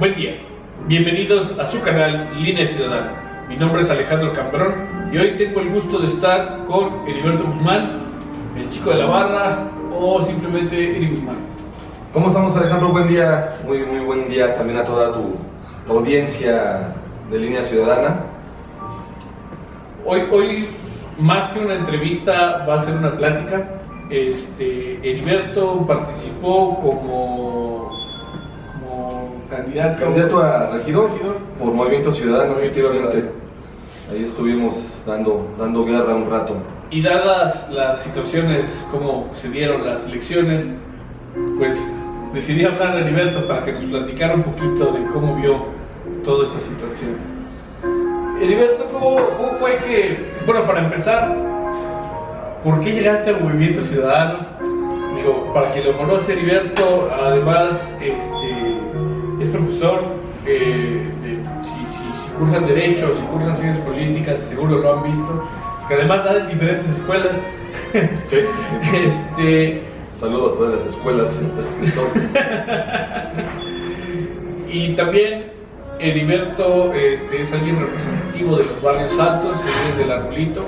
Buen día, bienvenidos a su canal Línea Ciudadana. Mi nombre es Alejandro Cambrón y hoy tengo el gusto de estar con Heriberto Guzmán, el chico de la barra o simplemente Eri Guzmán. ¿Cómo estamos Alejandro? Buen día, muy, muy buen día también a toda tu, tu audiencia de Línea Ciudadana. Hoy, hoy, más que una entrevista, va a ser una plática. Este, Heriberto participó como, como candidato, Candidato a regidor, Regidor. por Movimiento Ciudadano, efectivamente. Ahí estuvimos dando, dando guerra un rato. Y dadas las situaciones, como se dieron las elecciones, pues decidí hablar a Heriberto para que nos platicara un poquito de cómo vio toda esta situación. Heriberto, ¿cómo, cómo fue que, bueno, para empezar, ¿por qué llegaste al Movimiento Ciudadano? Digo, para quien lo conoce, Heriberto, además, este, es profesor, eh, de- si, si- si cursan Derecho, si cursan Ciencias Políticas, seguro lo han visto, que además da en diferentes escuelas. Sí, sí, sí. Este, Saludo a todas las escuelas las que estoy. y también Heriberto este, es alguien representativo de los barrios altos, es del Arbolito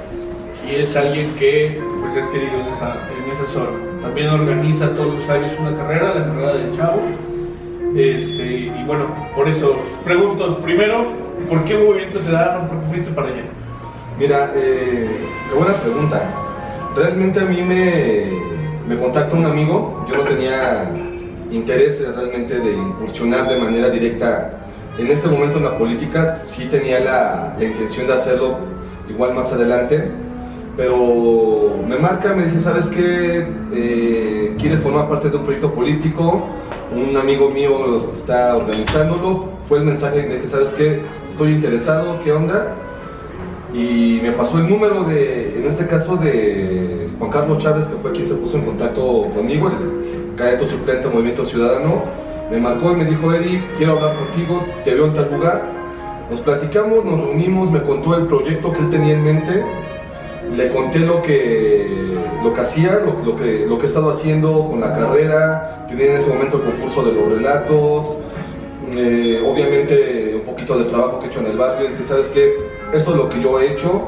y es alguien que pues, es querido en esa, en esa zona. También organiza todos los años una carrera, la carrera del Chavo. Este, y bueno, por eso pregunto primero, ¿por qué Movimiento Ciudadano? ¿Por qué fuiste para allá? Mira, eh, qué buena pregunta. Realmente a mí me, me contacta un amigo, yo no tenía interés realmente de incursionar de manera directa en este momento en la política, sí tenía la intención de hacerlo igual más adelante, pero me marca, me dice, ¿sabes qué? Eh, ¿Quieres formar parte de un proyecto político? Un amigo mío los está organizándolo, fue el mensaje que, ¿sabes qué? Estoy interesado, ¿qué onda? y me pasó el número de, en este caso, de Juan Carlos Chávez, que fue quien se puso en contacto conmigo, el candidato suplente Movimiento Ciudadano. Me marcó y me dijo, Eri, quiero hablar contigo, te veo en tal lugar. Nos platicamos, nos reunimos, me contó el proyecto que él tenía en mente, le conté lo que, lo que hacía, lo, que, lo que he estado haciendo con la carrera, tenía en ese momento el concurso de los relatos, eh, obviamente un poquito de trabajo que he hecho en el barrio, dije, ¿sabes qué? Esto es lo que yo he hecho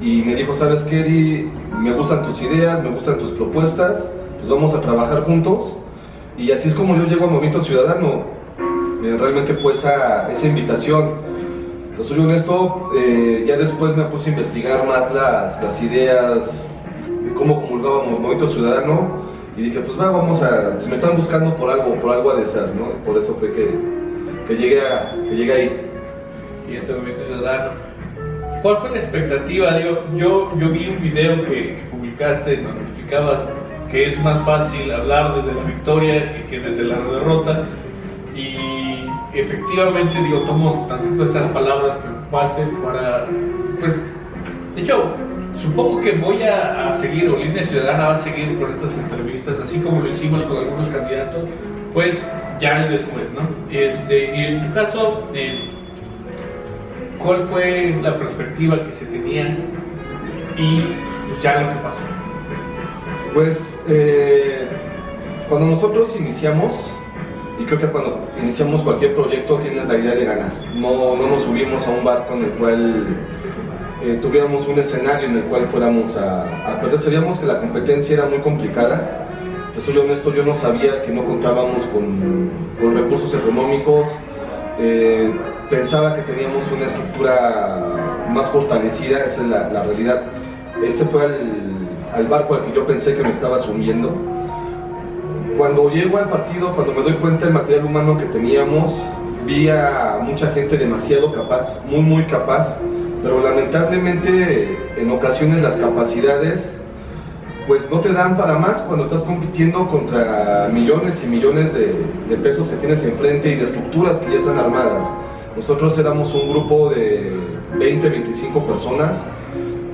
y me dijo, ¿sabes qué, Eri? Me gustan tus ideas, me gustan tus propuestas, pues vamos a trabajar juntos y así es como yo llego al Movimiento Ciudadano. Eh, realmente fue esa, esa invitación. Te soy honesto, eh, ya después me puse a investigar más las, las ideas de cómo comulgábamos Movimiento Ciudadano y dije, pues va, vamos a, pues me están buscando por algo, por algo ha de ser, ¿no? Por eso fue que, que, llegué, a, que llegué ahí. y este movimiento ciudadano. ¿Cuál fue la expectativa? Digo, yo, yo vi un video que, que publicaste donde explicabas que es más fácil hablar desde la victoria que desde la derrota efectivamente digo tomo tantito estas palabras que ocupaste para pues de hecho supongo que voy a, seguir o Línea Ciudadana va a seguir con estas entrevistas así como lo hicimos con algunos candidatos pues ya después no este y en tu caso eh, cuál fue la perspectiva que se tenía y pues ya lo que pasó. Pues eh, cuando nosotros iniciamos, y creo que cuando iniciamos cualquier proyecto tienes la idea de ganar. No, no nos subimos a un barco en el cual eh, tuviéramos un escenario en el cual fuéramos a, a perder. Sabíamos que la competencia era muy complicada. Te soy honesto, yo no sabía que no contábamos con, con recursos económicos. Eh, pensaba que teníamos una estructura más fortalecida, esa es la, realidad. Ese fue al, al barco al que yo pensé que me estaba sumiendo. Cuando llego al partido, cuando me doy cuenta del material humano que teníamos, vi a mucha gente demasiado capaz, muy muy capaz, pero lamentablemente en ocasiones las capacidades pues no te dan para más cuando estás compitiendo contra millones y millones de, de pesos que tienes enfrente y de estructuras que ya están armadas. Nosotros éramos un grupo de 20, 25 personas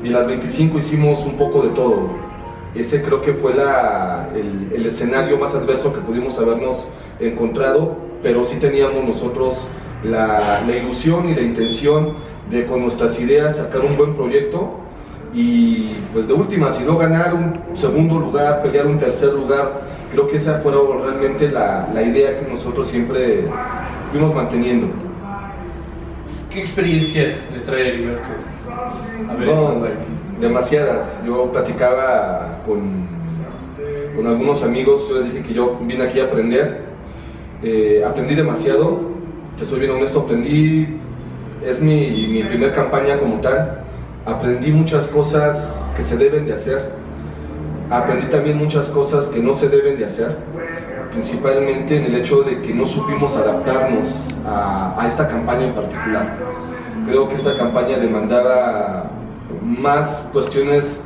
y las 25 hicimos un poco de todo. Ese creo que fue la, el, escenario más adverso que pudimos habernos encontrado, pero sí teníamos nosotros la, ilusión y la intención de con nuestras ideas sacar un buen proyecto y pues de última, si no ganar un segundo lugar, pelear un tercer lugar, creo que esa fue realmente la, la idea que nosotros siempre fuimos manteniendo. ¿Qué experiencia trae Heriberto? A ver, no, demasiadas. Yo platicaba con, con algunos amigos, les dije que yo vine aquí a aprender. Eh, aprendí demasiado, te soy bien honesto, aprendí, es mi, mi primer campaña como tal aprendí muchas cosas que se deben de hacer, aprendí también muchas cosas que no se deben de hacer, principalmente en el hecho de que no supimos adaptarnos a, esta campaña en particular. Creo que esta campaña demandaba más cuestiones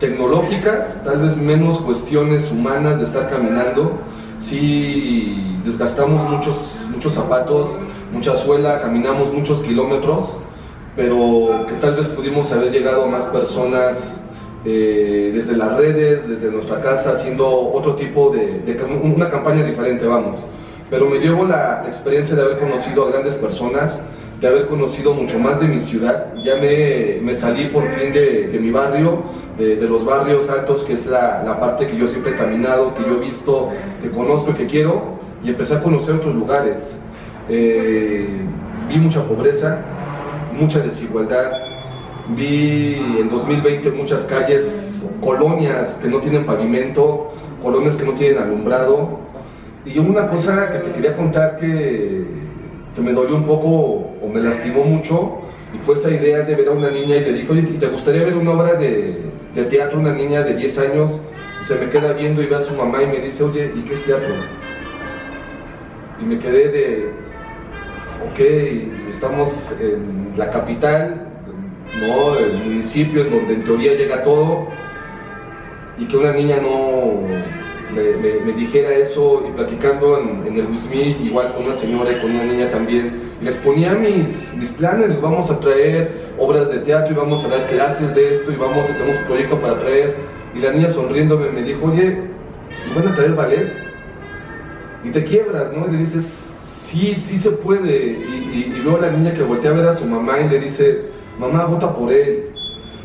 tecnológicas, tal vez menos cuestiones humanas de estar caminando. Sí desgastamos muchos, muchos zapatos, mucha suela, caminamos muchos kilómetros pero que tal vez pudimos haber llegado a más personas eh, desde las redes, desde nuestra casa, haciendo otro tipo de, una campaña diferente, vamos. Pero me llevo la, experiencia de haber conocido a grandes personas, de haber conocido mucho más de mi ciudad. Ya me, me salí por fin de, de mi barrio, de, de, los barrios altos, que es la, la, parte que yo siempre he caminado, que yo he visto, que conozco y que quiero, y empecé a conocer otros lugares. Eh, vi mucha pobreza, mucha desigualdad. Vi en 2020 muchas calles, colonias que no tienen pavimento, colonias que no tienen alumbrado. Y una cosa que te quería contar que, que me dolió un poco o me lastimó mucho, y fue esa idea de ver a una niña y le dijo, oye, ¿te gustaría ver una obra de, de teatro, una niña de 10 años? Y se me queda viendo y ve a su mamá y me dice, oye, ¿y qué es teatro? Y me quedé de, ok, estamos en la capital, ¿no? el municipio en donde en teoría llega todo, y que una niña no me, dijera eso y platicando en, el Wismith, igual con una señora y con una niña también, y le exponía mis, mis planes, vamos a traer obras de teatro y vamos a dar clases de esto y vamos, tenemos un proyecto para traer, y la niña sonriéndome me dijo, oye, ¿van a traer ballet? Y te quiebras, ¿no? Y le dices, sí, sí se puede. Y, luego la niña que voltea a ver a su mamá y le dice, mamá, vota por él.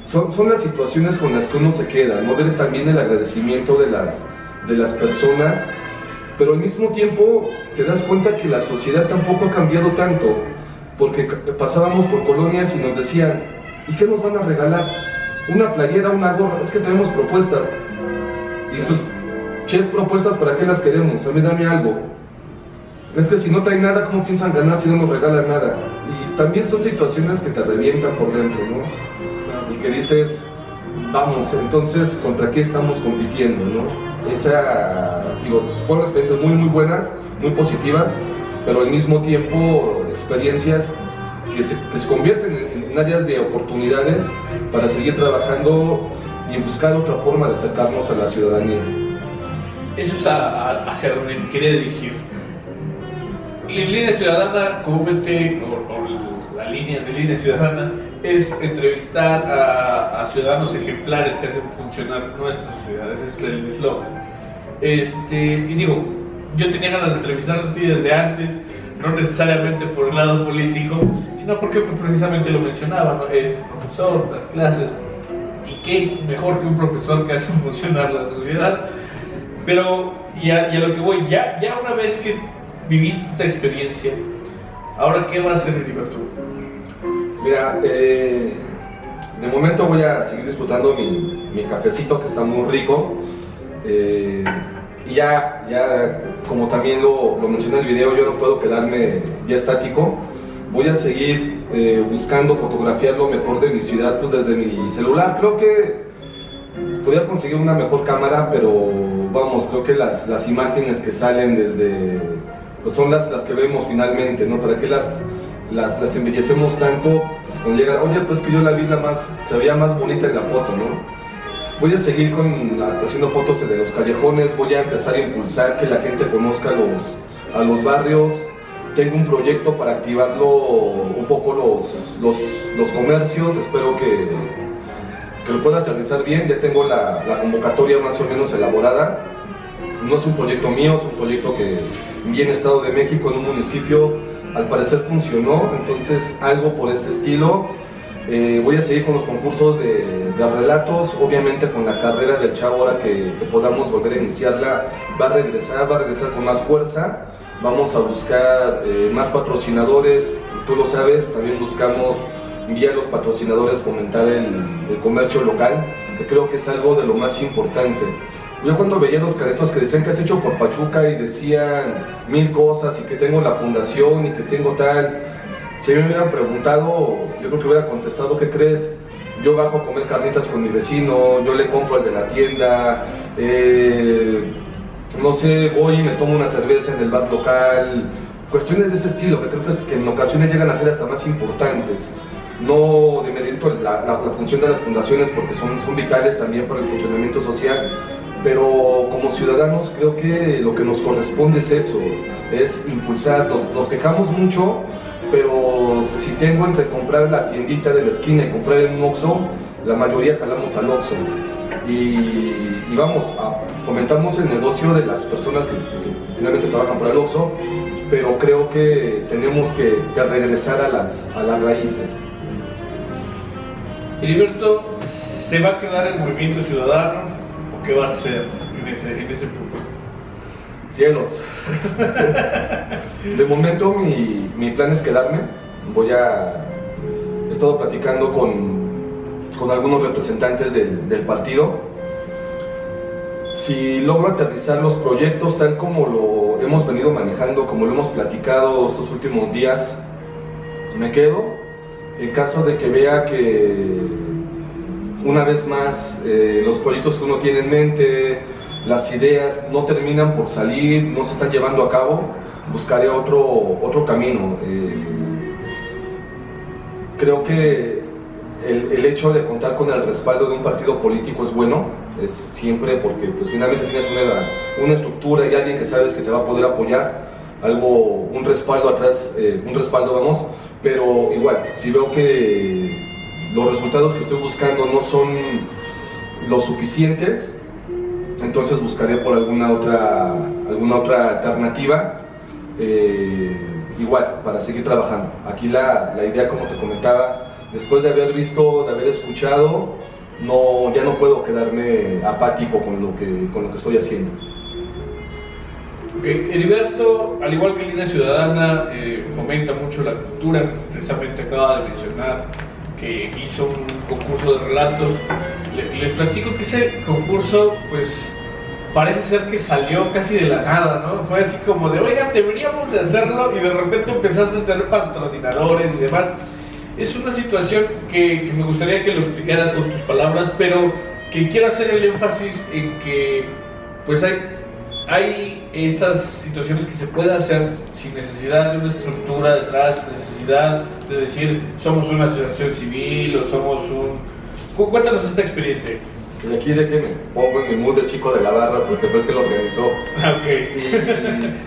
Son, son las situaciones con las que uno se queda, ¿no? Ver también el agradecimiento de las, de las personas, pero al mismo tiempo te das cuenta que la sociedad tampoco ha cambiado tanto, porque pasábamos por colonias y nos decían, ¿y qué nos van a regalar? Una playera, una gorra, es que tenemos propuestas. Y sus ches propuestas, ¿para qué las queremos? A mí dame algo es que si no trae nada, ¿cómo piensan ganar si no nos regalan nada? Y también son situaciones que te revientan por dentro, ¿no? Y que dices, vamos, entonces, ¿contra qué estamos compitiendo, no? Esa, digo, fueron experiencias muy, muy buenas, muy positivas, pero al mismo tiempo experiencias que se, que se convierten en, áreas de oportunidades para seguir trabajando y buscar otra forma de acercarnos a la ciudadanía. Eso es hacia donde quería dirigir la línea ciudadana, comúnmente, o, la línea de línea ciudadana, es entrevistar a, ciudadanos ejemplares que hacen funcionar nuestras ciudades, ese es el eslogan. Este, y digo, yo tenía ganas de entrevistarte a ti desde antes, no necesariamente por el lado político, sino porque precisamente lo mencionaba, ¿no? el profesor, las clases, y qué mejor que un profesor que hace funcionar la sociedad. Pero, y a, lo que voy, ya, ya una vez que viviste esta experiencia. Ahora, ¿qué va a hacer Heriberto? Mira, eh, de momento voy a seguir disfrutando mi, cafecito que está muy rico. Eh, y ya, ya, como también lo, lo, mencioné en el video, yo no puedo quedarme ya estático. Voy a seguir eh, buscando fotografiar lo mejor de mi ciudad pues desde mi celular. Creo que podría conseguir una mejor cámara, pero vamos, creo que las, las imágenes que salen desde pues son las, las que vemos finalmente, ¿no? ¿Para qué las, las, las embellecemos tanto? cuando llega, oye, pues que yo la vi la más, se veía más bonita en la foto, ¿no? Voy a seguir con, haciendo fotos de los callejones, voy a empezar a impulsar que la gente conozca los, a los barrios. Tengo un proyecto para activarlo un poco los, los, los comercios, espero que, que lo pueda aterrizar bien. Ya tengo la, la convocatoria más o menos elaborada. No es un proyecto mío, es un proyecto que, bien Estado de México, en un municipio, al parecer funcionó, entonces algo por ese estilo. Eh, voy a seguir con los concursos de, relatos, obviamente con la carrera del chavo ahora que, podamos volver a iniciarla, va a regresar, va a regresar con más fuerza, vamos a buscar eh, más patrocinadores, tú lo sabes, también buscamos vía los patrocinadores fomentar el, el comercio local, que creo que es algo de lo más importante. Yo cuando veía los caretos que decían que has hecho por Pachuca y decían mil cosas y que tengo la fundación y que tengo tal, si me hubieran preguntado, yo creo que hubiera contestado, ¿qué crees? Yo bajo a comer carnitas con mi vecino, yo le compro al de la tienda, eh, no sé, voy y me tomo una cerveza en el bar local, cuestiones de ese estilo, que creo que, en ocasiones llegan a ser hasta más importantes. No de la, la, función de las fundaciones porque son vitales también para el funcionamiento social, pero como ciudadanos creo que lo que nos corresponde es eso, es impulsar, nos, quejamos mucho, pero si tengo entre comprar la tiendita de la esquina y comprar en un Oxxo, la mayoría jalamos al Oxxo. Y, vamos, fomentamos el negocio de las personas que, finalmente trabajan por el Oxxo, pero creo que tenemos que, regresar a las, a las raíces. Heriberto, ¿se va a quedar el movimiento ciudadano? ¿Qué va a hacer en ese, punto? Cielos. de momento mi, plan es quedarme. Voy a... He estado platicando con, con algunos representantes del, del partido. Si logro aterrizar los proyectos tal como lo hemos venido manejando, como lo hemos platicado estos últimos días, me quedo. En caso de que vea que una vez más, eh, los proyectos que uno tiene en mente, las ideas no terminan por salir, no se están llevando a cabo, buscaré otro, otro camino. Eh, creo que el, hecho de contar con el respaldo de un partido político es bueno, es siempre porque pues, finalmente tienes una, una estructura y alguien que sabes que te va a poder apoyar, algo, un respaldo atrás, eh, un respaldo vamos, pero igual, si veo que los resultados que estoy buscando no son lo suficientes, entonces buscaré por alguna otra, alguna otra alternativa, eh, igual, para seguir trabajando. Aquí la, la, idea, como te comentaba, después de haber visto, de haber escuchado, no, ya no puedo quedarme apático con lo que, con lo que estoy haciendo. Okay. Heriberto, al igual que Línea Ciudadana, eh, fomenta mucho la cultura, precisamente acaba de mencionar que hizo un concurso de relatos. Les, platico que ese concurso, pues, parece ser que salió casi de la nada, ¿no? Fue así como de, oigan, deberíamos de hacerlo y de repente empezaste a tener patrocinadores y demás. Es una situación que, me gustaría que lo explicaras con tus palabras, pero que quiero hacer el énfasis en que, pues, hay hay estas situaciones que se puede hacer sin necesidad de una estructura detrás, necesidad de decir somos una asociación civil o somos un... Cuéntanos esta experiencia. Y aquí de que me pongo en mi mood de chico de la barra porque fue el que lo organizó. Okay.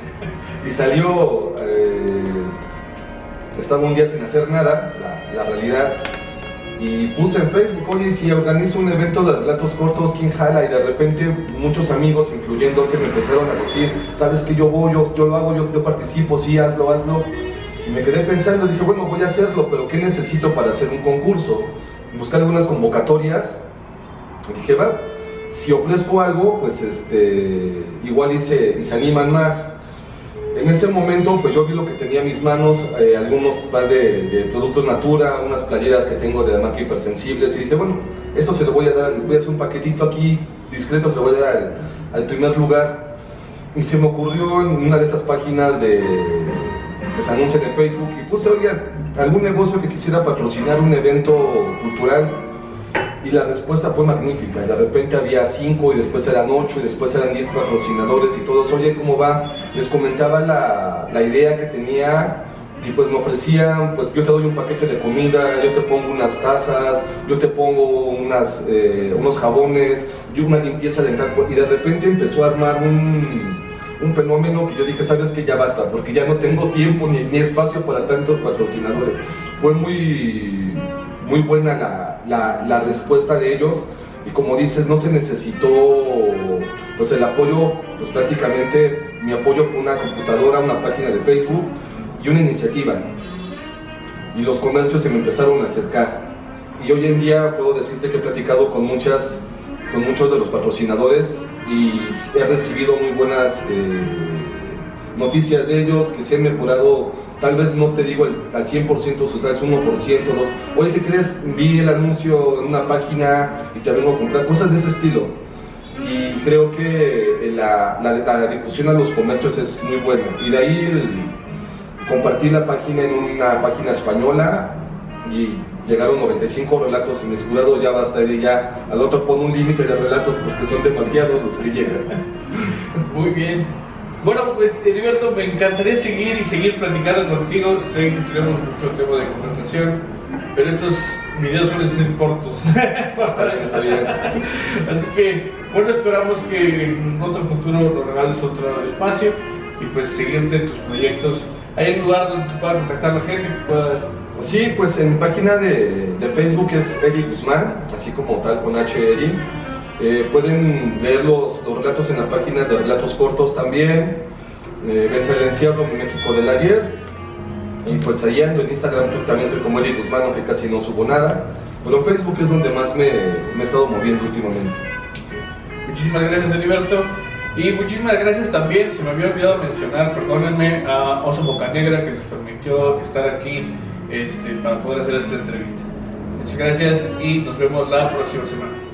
Y, salió, eh, estaba un día sin hacer nada, la, la realidad, y puse en Facebook, oye, si organizo un evento de relatos cortos, ¿quién jala? Y de repente muchos amigos, incluyendo que me empezaron a decir, sabes que yo voy, yo, yo lo hago, yo, yo, participo, sí, hazlo, hazlo. Y me quedé pensando, dije, bueno, voy a hacerlo, pero ¿qué necesito para hacer un concurso? Buscar algunas convocatorias. Dije, va, si ofrezco algo, pues este, igual y y se animan más. En ese momento, pues yo vi lo que tenía en mis manos, eh, algunos par de, productos Natura, unas playeras que tengo de marca hipersensibles, y dije, bueno, esto se lo voy a dar, voy a hacer un paquetito aquí, discreto, se lo voy a dar al, primer lugar. Y se me ocurrió en una de estas páginas de, que se anuncian en Facebook, y puse, oye, algún negocio que quisiera patrocinar un evento cultural, y la respuesta fue magnífica. De repente había cinco y después eran ocho y después eran diez patrocinadores y todos, oye, ¿cómo va? Les comentaba la, la, idea que tenía y pues me ofrecían, pues yo te doy un paquete de comida, yo te pongo unas tazas, yo te pongo unas, eh, unos jabones, y una limpieza dental y de repente empezó a armar un, un fenómeno que yo dije, sabes que ya basta, porque ya no tengo tiempo ni, espacio para tantos patrocinadores. Fue muy, muy buena la, la, respuesta de ellos y como dices, no se necesitó pues el apoyo, pues prácticamente mi apoyo fue una computadora, una página de Facebook y una iniciativa. Y los comercios se me empezaron a acercar. y hoy en día puedo decirte que he platicado con, muchas, con muchos de los patrocinadores y he recibido muy buenas eh, noticias de ellos, que se han mejorado, tal vez no te digo al 100% sus tales, 1%, 2%. Oye, ¿qué crees? Vi el anuncio en una página y te vengo a comprar, cosas de ese estilo. Y creo que la, la, difusión a los comercios es muy buena. Y de ahí el compartir la página en una página española y llegaron 95 relatos y mi asegurado ya basta y ya al otro pone un límite de relatos porque son demasiados los que llegan. Muy bien. Bueno, pues Heriberto, me encantaría seguir y seguir platicando contigo. Sé que tenemos mucho tema de conversación, pero estos videos suelen ser cortos. está bien, está bien. Así que, bueno, esperamos que en otro futuro nos regales otro espacio y pues seguirte en tus proyectos. ¿Hay un lugar donde te pueda contactar la gente que pueda Sí, pues en página de, de, Facebook es Eri Guzmán, así como tal con H. Eri. Eh, pueden leer los, los, relatos en la página de Relatos Cortos también. Eh, el encierro, México del ayer. Y pues ahí ando en Instagram también soy como Eri Guzmán, aunque casi no subo nada. Pero Facebook es donde más me, me he estado moviendo últimamente. Muchísimas gracias, Heriberto. Y muchísimas gracias también, se me había olvidado mencionar, perdónenme, a Oso Bocanegra que nos permitió estar aquí este, para poder hacer esta entrevista. Muchas gracias y nos vemos la próxima semana.